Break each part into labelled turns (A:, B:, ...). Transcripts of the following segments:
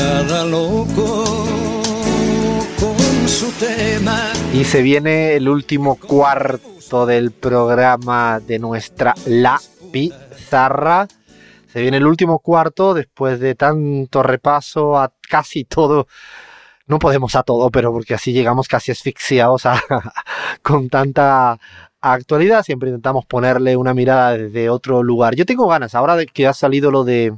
A: cada loco con su tema.
B: Y se viene el último cuarto del programa de nuestra La Pizarra. Se viene el último cuarto después de tanto repaso a casi todo. No podemos a todo, pero porque así llegamos casi asfixiados a, con tanta actualidad. Siempre intentamos ponerle una mirada desde otro lugar. Yo tengo ganas, ahora que ha salido lo de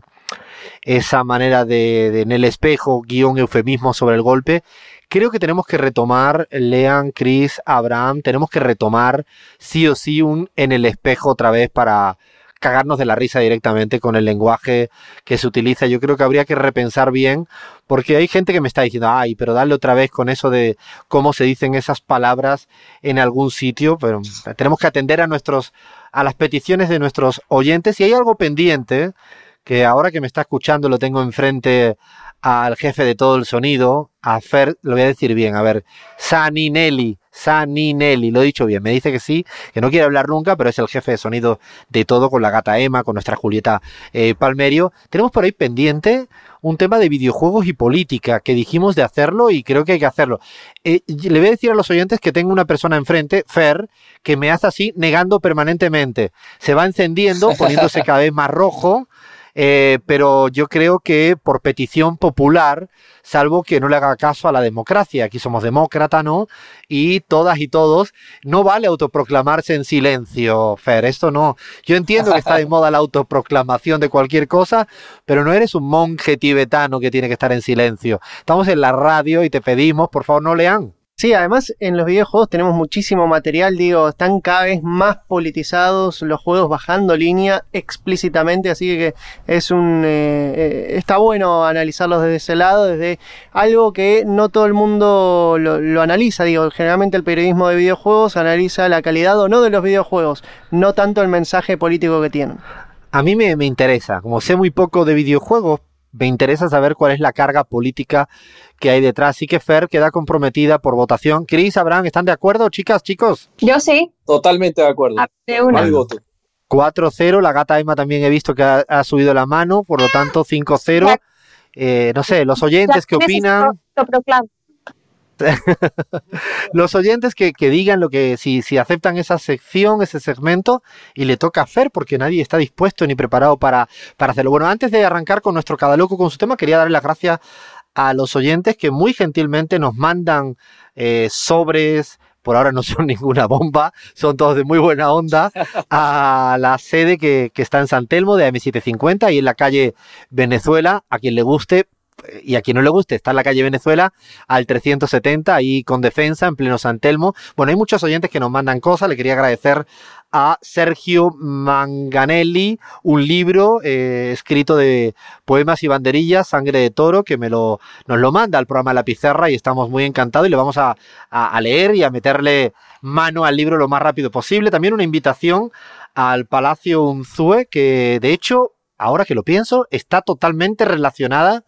B: esa manera de, en el espejo, guion eufemismo sobre el golpe, creo que tenemos que retomar, Lean, Chris, Abraham, tenemos que retomar sí o sí un en el espejo otra vez para cagarnos de la risa directamente con el lenguaje que se utiliza. Yo creo que habría que repensar bien, porque hay gente que me está diciendo, ay, pero dale otra vez con eso de cómo se dicen esas palabras en algún sitio, pero tenemos que atender a nuestros, a las peticiones de nuestros oyentes. Y hay algo pendiente, que ahora que me está escuchando lo tengo enfrente al jefe de todo el sonido, a Fer, lo voy a decir bien, a ver, Saninelli, Saninelli, lo he dicho bien, me dice que sí, que no quiere hablar nunca, pero es el jefe de sonido de todo, con la gata Emma, con nuestra Julieta eh, Palmerio. Tenemos por ahí pendiente un tema de videojuegos y política, que dijimos de hacerlo y creo que hay que hacerlo. Eh, le voy a decir a los oyentes que tengo una persona enfrente, Fer, que me hace así, negando permanentemente. Se va encendiendo, poniéndose cada vez más rojo eh, pero yo creo que por petición popular, salvo que no le haga caso a la democracia, aquí somos demócrata, ¿no? Y todas y todos, no vale autoproclamarse en silencio, Fer, esto no. Yo entiendo que está de moda la autoproclamación de cualquier cosa, pero no eres un monje tibetano que tiene que estar en silencio. Estamos en la radio y te pedimos, por favor, no lean.
C: Sí, además en los videojuegos tenemos muchísimo material, digo, están cada vez más politizados los juegos bajando línea explícitamente, así que es un eh, eh, está bueno analizarlos desde ese lado, desde algo que no todo el mundo lo, analiza, digo, generalmente el periodismo de videojuegos analiza la calidad o no de los videojuegos, no tanto el mensaje político que tienen.
B: A mí me, me interesa, como sé muy poco de videojuegos, me interesa saber cuál es la carga política que hay detrás. Así que Fer queda comprometida por votación. Cris, Abraham, ¿están de acuerdo, chicas, chicos?
D: Yo sí.
E: Totalmente de acuerdo.
D: Ah, de una.
B: 4-0, la gata Emma también he visto que ha, subido la mano, por lo tanto 5-0. Eh, no sé, los oyentes que opinan. los oyentes que, digan lo que si, si aceptan esa sección, ese segmento, y le toca hacer porque nadie está dispuesto ni preparado para, para hacerlo. Bueno, antes de arrancar con nuestro cada loco con su tema, quería darle las gracias a los oyentes que muy gentilmente nos mandan eh, sobres, por ahora no son ninguna bomba, son todos de muy buena onda, a la sede que, que está en San Telmo de AM750 y en la calle Venezuela, a quien le guste, y a quien no le guste, está en la calle Venezuela al 370, ahí con defensa, en pleno San Telmo. Bueno, hay muchos oyentes que nos mandan cosas, le quería agradecer a Sergio Manganelli, un libro eh, escrito de poemas y banderillas, Sangre de Toro, que me lo, nos lo manda al programa La Pizarra y estamos muy encantados y le vamos a, a leer y a meterle mano al libro lo más rápido posible. También una invitación al Palacio Unzue, que de hecho, ahora que lo pienso, está totalmente relacionada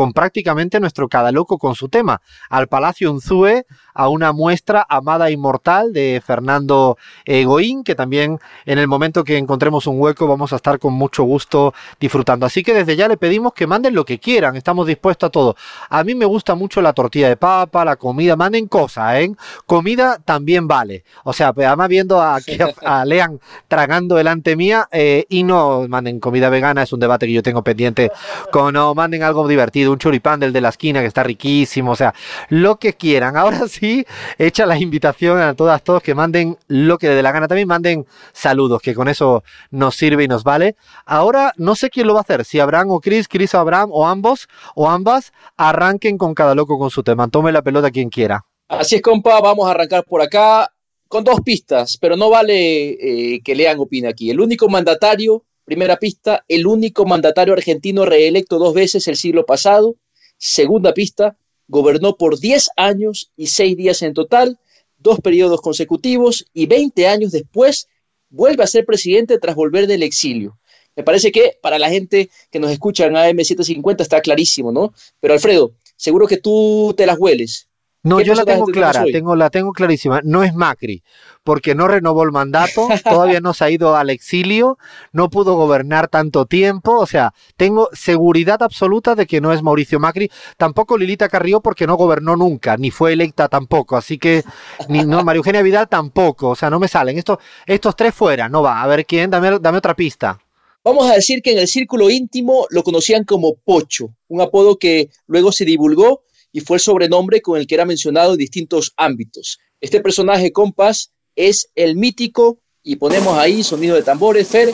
B: con prácticamente nuestro cada loco con su tema, al Palacio Unzue, a una muestra amada inmortal de Fernando Egoín, que también en el momento que encontremos un hueco vamos a estar con mucho gusto disfrutando. Así que desde ya le pedimos que manden lo que quieran, estamos dispuestos a todo. A mí me gusta mucho la tortilla de papa, la comida, manden cosas, ¿eh? Comida también vale. O sea, pues, además viendo a, a, Lean tragando delante mía eh, y no manden comida vegana, es un debate que yo tengo pendiente con no, manden algo divertido, un choripán del de la esquina que está riquísimo, o sea, lo que quieran. Ahora sí sí, echa la invitación a todas, todos que manden lo que les dé la gana. También manden saludos, que con eso nos sirve y nos vale. Ahora no sé quién lo va a hacer, si Abraham o Chris, Chris o Abraham, o ambos, o ambas, arranquen con cada loco con su tema. Tome la pelota quien quiera.
E: Así es, compa, vamos a arrancar por acá con dos pistas, pero no vale eh, que lean opina aquí. El único mandatario, primera pista, el único mandatario argentino reelecto dos veces el siglo pasado. Segunda pista, Gobernó por 10 años y 6 días en total, dos periodos consecutivos y 20 años después vuelve a ser presidente tras volver del exilio. Me parece que para la gente que nos escucha en AM750 está clarísimo, ¿no? Pero Alfredo, seguro que tú te las hueles.
B: No,
E: ¿Qué
B: yo la tengo clara, tengo, la tengo clarísima. No es Macri, porque no renovó el mandato, todavía no se ha ido al exilio, no pudo gobernar tanto tiempo, o sea, tengo seguridad absoluta de que no es Mauricio Macri, tampoco Lilita Carrió porque no gobernó nunca, ni fue electa tampoco, así que, ni no, María Eugenia Vidal tampoco, o sea, no me salen. Estos, estos tres fuera, no va. A ver quién, dame, dame otra pista.
E: Vamos a decir que en el círculo íntimo lo conocían como Pocho, un apodo que luego se divulgó y fue el sobrenombre con el que era mencionado en distintos ámbitos. Este personaje, compas, es el mítico, y ponemos ahí sonido de tambores, Fer,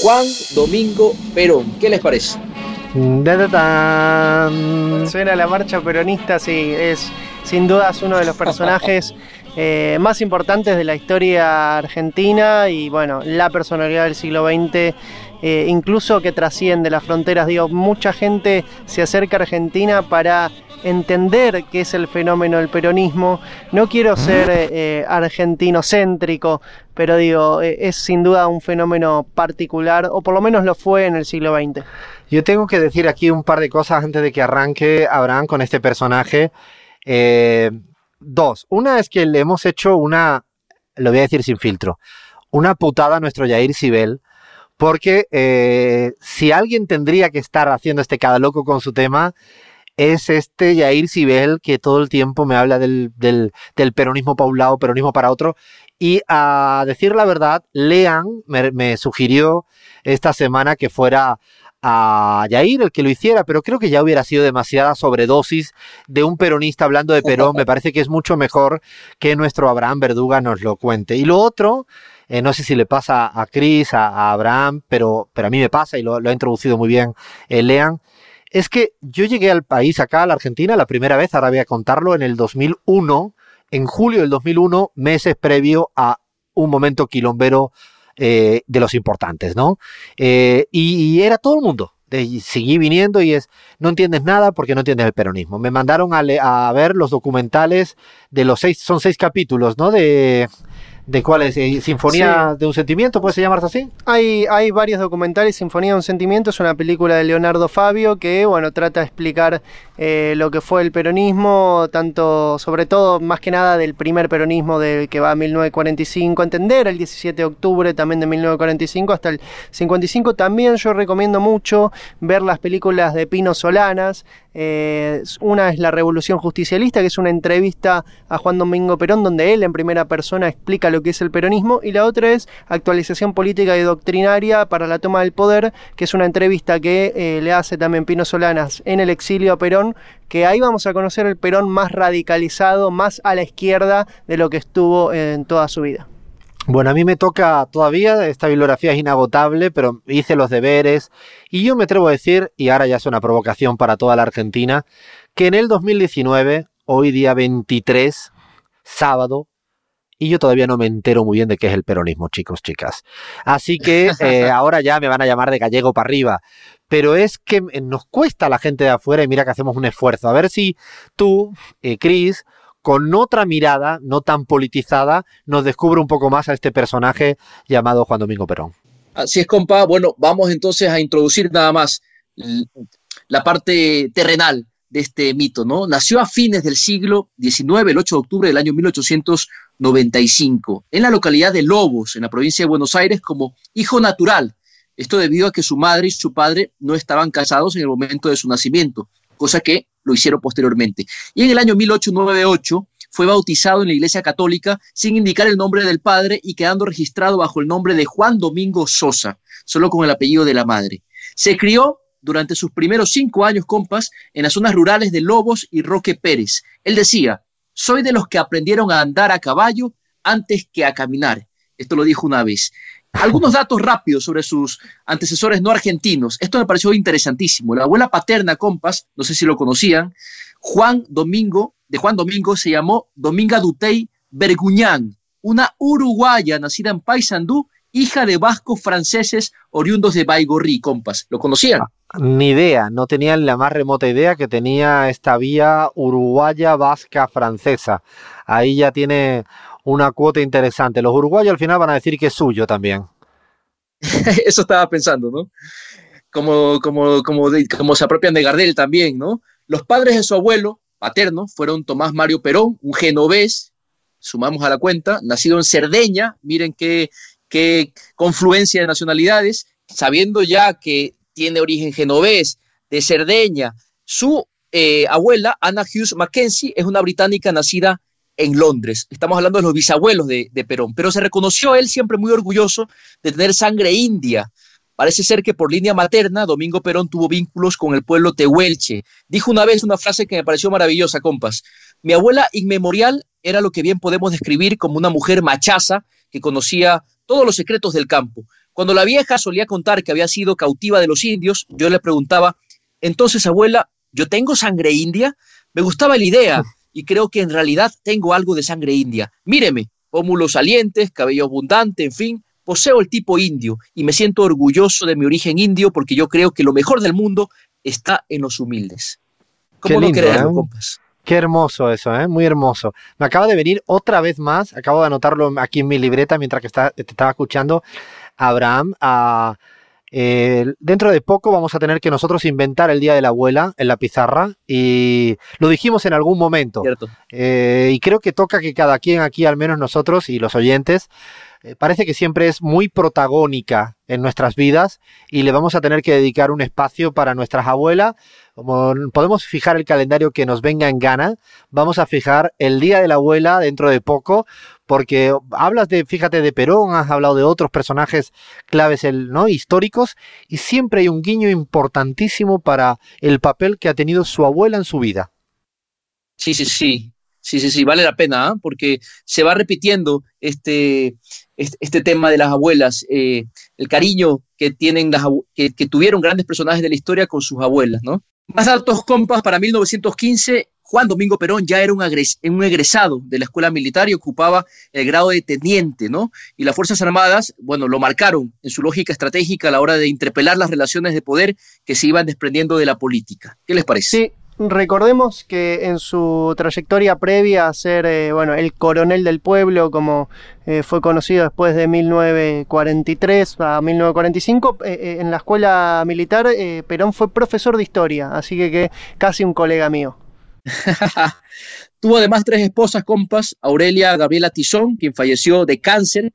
E: Juan Domingo Perón. ¿Qué les parece?
B: Da, da, dan.
C: Suena la marcha peronista, sí, es sin dudas uno de los personajes eh, más importantes de la historia argentina y bueno, la personalidad del siglo XX, eh, incluso que trasciende las fronteras. Digo, mucha gente se acerca a Argentina para entender qué es el fenómeno del peronismo. No quiero ser eh, argentino-céntrico, pero digo, eh, es sin duda un fenómeno particular, o por lo menos lo fue en el siglo XX.
B: Yo tengo que decir aquí un par de cosas antes de que arranque Abraham con este personaje. Eh, dos. Una es que le hemos hecho una, lo voy a decir sin filtro, una putada a nuestro Jair Sibel, porque eh, si alguien tendría que estar haciendo este cada loco con su tema, es este Jair Sibel que todo el tiempo me habla del, del, del peronismo para un lado, peronismo para otro. Y a decir la verdad, Lean me, me sugirió esta semana que fuera a Yair el que lo hiciera, pero creo que ya hubiera sido demasiada sobredosis de un peronista hablando de Perón. Me parece que es mucho mejor que nuestro Abraham Verduga nos lo cuente. Y lo otro, eh, no sé si le pasa a Chris, a, a Abraham, pero, pero a mí me pasa y lo, lo ha introducido muy bien eh, Lean, es que yo llegué al país acá, a la Argentina, la primera vez, ahora voy a contarlo, en el 2001, en julio del 2001, meses previo a un momento quilombero eh, de los importantes, ¿no? Eh, y, y, era todo el mundo. Y seguí viniendo y es, no entiendes nada porque no entiendes el peronismo. Me mandaron a, le, a ver los documentales de los seis, son seis capítulos, ¿no? De, ¿De cuál es? ¿Sinfonía sí. de un sentimiento? ¿Puede llamarse así?
C: Hay, hay varios documentales. Sinfonía de un sentimiento es una película de Leonardo Fabio que, bueno, trata de explicar eh, lo que fue el peronismo, tanto, sobre todo, más que nada del primer peronismo del que va a 1945, entender el 17 de octubre también de 1945 hasta el 55. También yo recomiendo mucho ver las películas de Pino Solanas. Eh, una es La Revolución Justicialista, que es una entrevista a Juan Domingo Perón, donde él en primera persona explica lo que es el peronismo, y la otra es Actualización Política y Doctrinaria para la Toma del Poder, que es una entrevista que eh, le hace también Pino Solanas en el exilio a Perón, que ahí vamos a conocer el Perón más radicalizado, más a la izquierda de lo que estuvo en toda su vida.
B: Bueno, a mí me toca todavía, esta bibliografía es inagotable, pero hice los deberes y yo me atrevo a decir, y ahora ya es una provocación para toda la Argentina, que en el 2019, hoy día 23, sábado, y yo todavía no me entero muy bien de qué es el peronismo, chicos, chicas. Así que eh, ahora ya me van a llamar de gallego para arriba. Pero es que nos cuesta a la gente de afuera y mira que hacemos un esfuerzo. A ver si tú, eh, Cris, con otra mirada, no tan politizada, nos descubre un poco más a este personaje llamado Juan Domingo Perón.
E: Así es, compa. Bueno, vamos entonces a introducir nada más la parte terrenal de este mito, ¿no? Nació a fines del siglo XIX, el 8 de octubre del año 1895, en la localidad de Lobos, en la provincia de Buenos Aires, como hijo natural. Esto debido a que su madre y su padre no estaban casados en el momento de su nacimiento, cosa que lo hicieron posteriormente. Y en el año 1898 fue bautizado en la Iglesia Católica sin indicar el nombre del padre y quedando registrado bajo el nombre de Juan Domingo Sosa, solo con el apellido de la madre. Se crió durante sus primeros cinco años, compas, en las zonas rurales de Lobos y Roque Pérez. Él decía, soy de los que aprendieron a andar a caballo antes que a caminar. Esto lo dijo una vez. Algunos datos rápidos sobre sus antecesores no argentinos. Esto me pareció interesantísimo. La abuela paterna, compas, no sé si lo conocían, Juan Domingo, de Juan Domingo se llamó Dominga Dutey Berguñán, una uruguaya nacida en Paysandú, hija de vascos franceses oriundos de Baigorri, compas. ¿Lo conocían?
B: Ni idea, no tenían la más remota idea que tenía esta vía uruguaya, vasca, francesa. Ahí ya tiene una cuota interesante. Los uruguayos al final van a decir que es suyo también.
E: Eso estaba pensando, ¿no? Como, como, como, como se apropian de Gardel también, ¿no? Los padres de su abuelo paterno fueron Tomás Mario Perón, un genovés, sumamos a la cuenta, nacido en Cerdeña, miren qué, qué confluencia de nacionalidades, sabiendo ya que tiene origen genovés, de Cerdeña. Su eh, abuela, Anna Hughes Mackenzie, es una británica nacida en Londres. Estamos hablando de los bisabuelos de, de, Perón, pero se reconoció él siempre muy orgulloso de tener sangre india. Parece ser que por línea materna, Domingo Perón tuvo vínculos con el pueblo tehuelche. Dijo una vez una frase que me pareció maravillosa, compas. Mi abuela inmemorial era lo que bien podemos describir como una mujer machaza que conocía todos los secretos del campo. Cuando la vieja solía contar que había sido cautiva de los indios, yo le preguntaba, entonces abuela, ¿yo tengo sangre india? Me gustaba la idea y creo que en realidad tengo algo de sangre india. Míreme, pómulos salientes, cabello abundante, en fin, poseo el tipo indio y me siento orgulloso de mi origen indio porque yo creo que lo mejor del mundo está en los humildes.
B: ¿Cómo no creerlo, ¿eh? compas? Qué hermoso eso, ¿eh? muy hermoso. Me acaba de venir otra vez más, acabo de anotarlo aquí en mi libreta mientras que está, te estaba escuchando, Abraham, eh, dentro de poco vamos a tener que nosotros inventar el Día de la Abuela en la pizarra y lo dijimos en algún momento. Eh, y creo que toca que cada quien aquí, al menos nosotros y los oyentes, eh, parece que siempre es muy protagónica en nuestras vidas y le vamos a tener que dedicar un espacio para nuestras abuelas. Como podemos fijar el calendario que nos venga en gana, vamos a fijar el Día de la Abuela dentro de poco, porque hablas de, fíjate, de Perón, has hablado de otros personajes claves ¿no? históricos y siempre hay un guiño importantísimo para el papel que ha tenido su abuela en su vida.
E: Sí, sí, sí. Sí, sí, sí, vale la pena, ¿eh? porque se va repitiendo este, este, tema de las abuelas, eh, el cariño que tienen las que, que, tuvieron grandes personajes de la historia con sus abuelas, ¿no? Más altos compas para 1915, Juan Domingo Perón ya era un, egresado de la escuela militar y ocupaba el grado de teniente, ¿no? Y las Fuerzas Armadas, bueno, lo marcaron en su lógica estratégica a la hora de interpelar las relaciones de poder que se iban desprendiendo de la política. ¿Qué les parece?
C: Sí, Recordemos que en su trayectoria previa a ser eh, bueno, el coronel del pueblo, como eh, fue conocido después de 1943 a 1945, eh, en la escuela militar Perón fue profesor de historia, así que, que casi un colega mío.
E: Tuvo además tres esposas compas, Aurelia Gabriela Tizón, quien falleció de cáncer,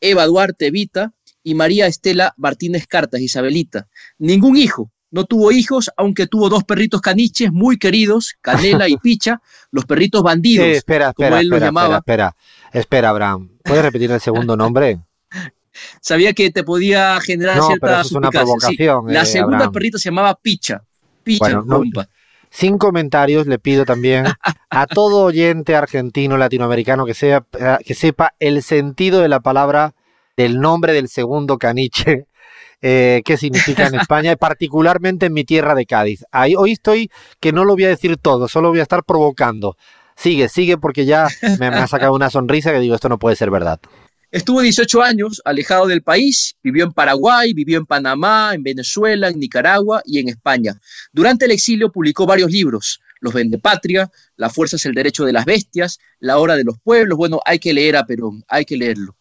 E: Eva Duarte Vita y María Estela Martínez Cartas, Isabelita. Ningún hijo, no tuvo hijos, aunque tuvo dos perritos caniches muy queridos, Canela y Picha, los perritos bandidos,
B: espera, espera, como él los llamaba. Espera, espera, Abraham. ¿Puedes repetir el segundo nombre?
E: Sabía que te podía generar
B: no,
E: cierta
B: pero eso es una provocación.
E: La
B: eh,
E: segunda
B: Abraham.
E: perrita se llamaba Picha. Picha,
B: bueno, no, sin comentarios le pido también a todo oyente argentino, latinoamericano que, sea, que sepa el sentido de la palabra del nombre del segundo caniche eh, qué significa en España, particularmente en mi tierra de Cádiz. Ahí, hoy estoy que no lo voy a decir todo, solo voy a estar provocando. Sigue, sigue, porque ya me ha sacado una sonrisa que digo, esto no puede ser verdad.
E: Estuvo 18 años alejado del país, vivió en Paraguay, vivió en Panamá, en Venezuela, en Nicaragua y en España. Durante el exilio publicó varios libros, Los Patria, La fuerza es el derecho de las bestias, La hora de los pueblos. Bueno, hay que leer a Perón, hay que leerlo.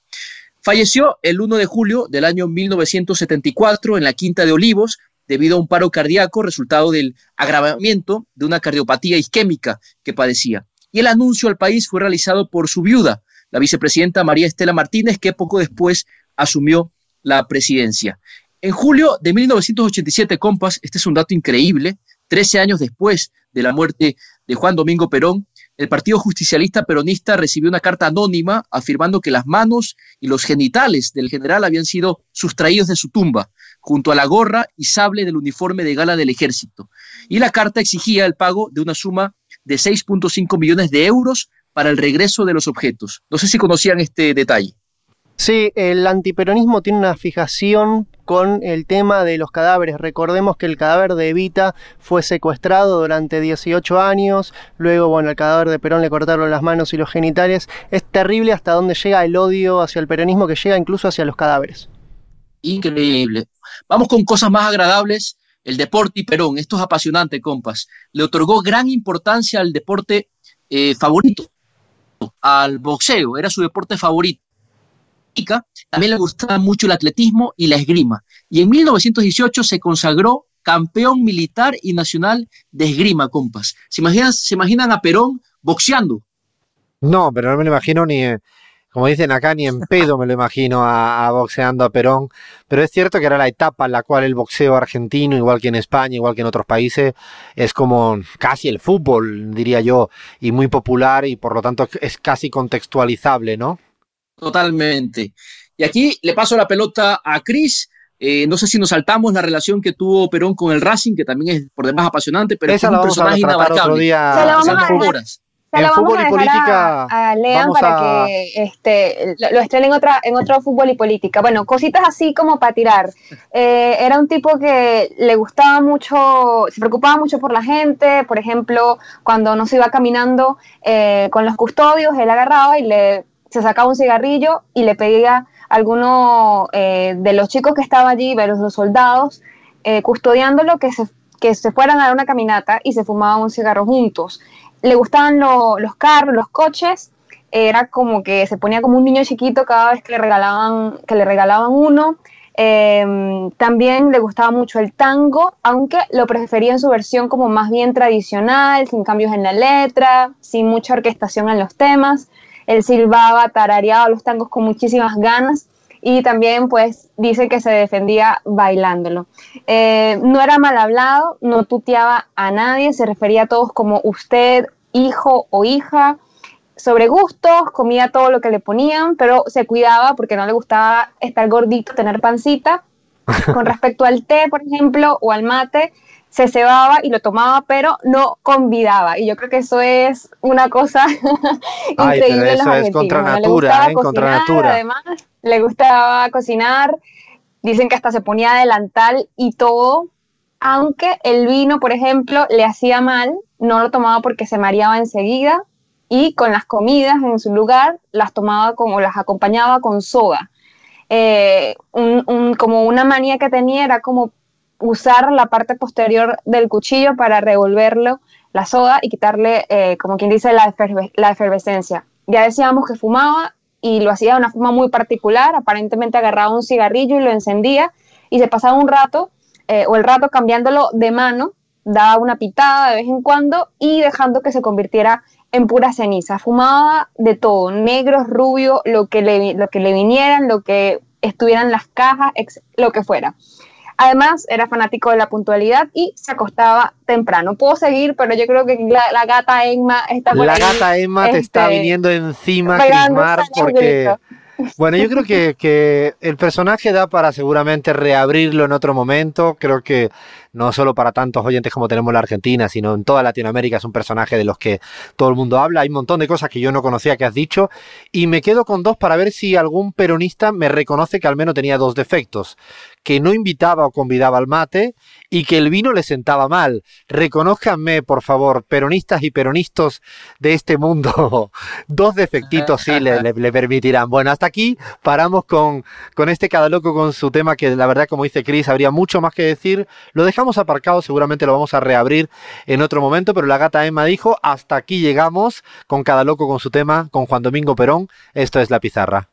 E: Falleció el 1 de julio del año 1974 en la Quinta de Olivos debido a un paro cardíaco resultado del agravamiento de una cardiopatía isquémica que padecía. Y el anuncio al país fue realizado por su viuda, la vicepresidenta María Estela Martínez, que poco después asumió la presidencia. En julio de 1987, compas, este es un dato increíble, 13 años después de la muerte de Juan Domingo Perón, el Partido Justicialista Peronista recibió una carta anónima afirmando que las manos y los genitales del general habían sido sustraídos de su tumba, junto a la gorra y sable del uniforme de gala del ejército. Y la carta exigía el pago de una suma de 6.5 millones de euros para el regreso de los objetos. No sé si conocían este detalle.
C: Sí, el antiperonismo tiene una fijación con el tema de los cadáveres. Recordemos que el cadáver de Evita fue secuestrado durante 18 años, luego, bueno, al cadáver de Perón le cortaron las manos y los genitales. Es terrible hasta dónde llega el odio hacia el peronismo que llega incluso hacia los cadáveres.
E: Increíble. Vamos con cosas más agradables. El deporte y Perón, esto es apasionante, compas. Le otorgó gran importancia al deporte eh, favorito, al boxeo, era su deporte favorito también le gustaba mucho el atletismo y la esgrima. Y en 1918 se consagró campeón militar y nacional de esgrima, compas. ¿Se imaginan, se imaginan a Perón boxeando?
B: No, pero no me lo imagino ni, eh, como dicen acá, ni en pedo me lo imagino a, a, boxeando a Perón. Pero es cierto que era la etapa en la cual el boxeo argentino, igual que en España, igual que en otros países, es como casi el fútbol, diría yo, y muy popular y por lo tanto es casi contextualizable, ¿no?
E: Totalmente. Y aquí le paso la pelota a Cris. Eh, no sé si nos saltamos la relación que tuvo Perón con el Racing, que también es por demás apasionante, pero
B: Esa
E: es
B: la
E: un
B: a
E: personaje
B: otro
E: inabarcable.
B: día.
D: La vamos
E: Pasan
D: a dejar.
E: horas.
D: Se la vamos
B: fútbol
D: a dejar
B: política
D: a, a Lean
B: vamos
D: para
B: a-
D: que este, lo, lo estrenen en, otra, en otro fútbol y política. Bueno, cositas así como para tirar. Eh, era un tipo que le gustaba mucho, se preocupaba mucho por la gente. Por ejemplo, cuando no se iba caminando eh, con los custodios, él agarraba y le se sacaba un cigarrillo y le pedía a alguno eh, de los chicos que estaba allí, de los, los soldados, eh, custodiándolo, que se, que se fueran a dar una caminata y se fumaban un cigarro juntos le gustaban lo- los carros, los coches, era como que se ponía como un niño chiquito cada vez que le regalaban, que le regalaban uno. Eh, también le gustaba mucho el tango, aunque lo prefería en su versión como más bien tradicional, sin cambios en la letra, sin mucha orquestación en los temas. Él silbaba, tarareaba los tangos con muchísimas ganas y también pues dice que se defendía bailándolo. Eh, no era mal hablado, no tuteaba a nadie, se refería a todos como usted, hijo o hija. Sobre gustos, comía todo lo que le ponían, pero se cuidaba porque no le gustaba estar gordito, tener pancita. Con respecto al té, por ejemplo, o al mate, se cebaba y lo tomaba, pero no convidaba. Y yo creo que eso es una cosa
B: Ay,
D: increíble
B: pero
D: en los
B: eso es contra.
D: Le gustaba
B: ¿eh? Contra
D: cocinar,
B: natura.
D: Además, le gustaba cocinar. Dicen que hasta se ponía delantal y todo. Aunque el vino, por ejemplo, le hacía mal, no lo tomaba porque se mareaba enseguida y con las comidas en su lugar las tomaba como las acompañaba con soda. Eh, un- un- como una manía que tenía era como usar la parte posterior del cuchillo para revolverlo la soda y quitarle, eh, como quien dice, la, la efervescencia. Ya decíamos que fumaba y lo hacía de una forma muy particular, aparentemente agarraba un cigarrillo y lo encendía y se pasaba un rato eh, o el rato cambiándolo de mano, daba una pitada de vez en cuando y dejando que se convirtiera en pura ceniza. Fumaba de todo, negros, rubio, lo que le, lo que le vinieran, lo que estuviera en las cajas, ex- lo que fuera. Además, era fanático de la puntualidad y se acostaba temprano. Puedo seguir, pero yo creo que la, la gata Emma está por
B: La
D: ahí,
B: gata Emma te está
D: este,
B: viniendo encima, Crismar, porque... Bueno, yo creo que, que el personaje da para seguramente reabrirlo en otro momento. Creo que no solo para tantos oyentes como tenemos en la Argentina, sino en toda Latinoamérica es un personaje de los que todo el mundo habla. Hay un montón de cosas que yo no conocía que has dicho. Y me quedo con dos para ver si algún peronista me reconoce que al menos tenía dos defectos. Que no invitaba o convidaba al mate y que el vino le sentaba mal. Reconózcanme, por favor, peronistas y peronistas de este mundo. Dos defectitos sí le, permitirán. Bueno, hasta aquí paramos con, con este cada loco con su tema que la verdad, como dice Chris, habría mucho más que decir. Lo dejamos aparcado, seguramente lo vamos a reabrir en otro momento, pero la gata Emma dijo, hasta aquí llegamos con cada loco con su tema, con Juan Domingo Perón. Esto es La Pizarra.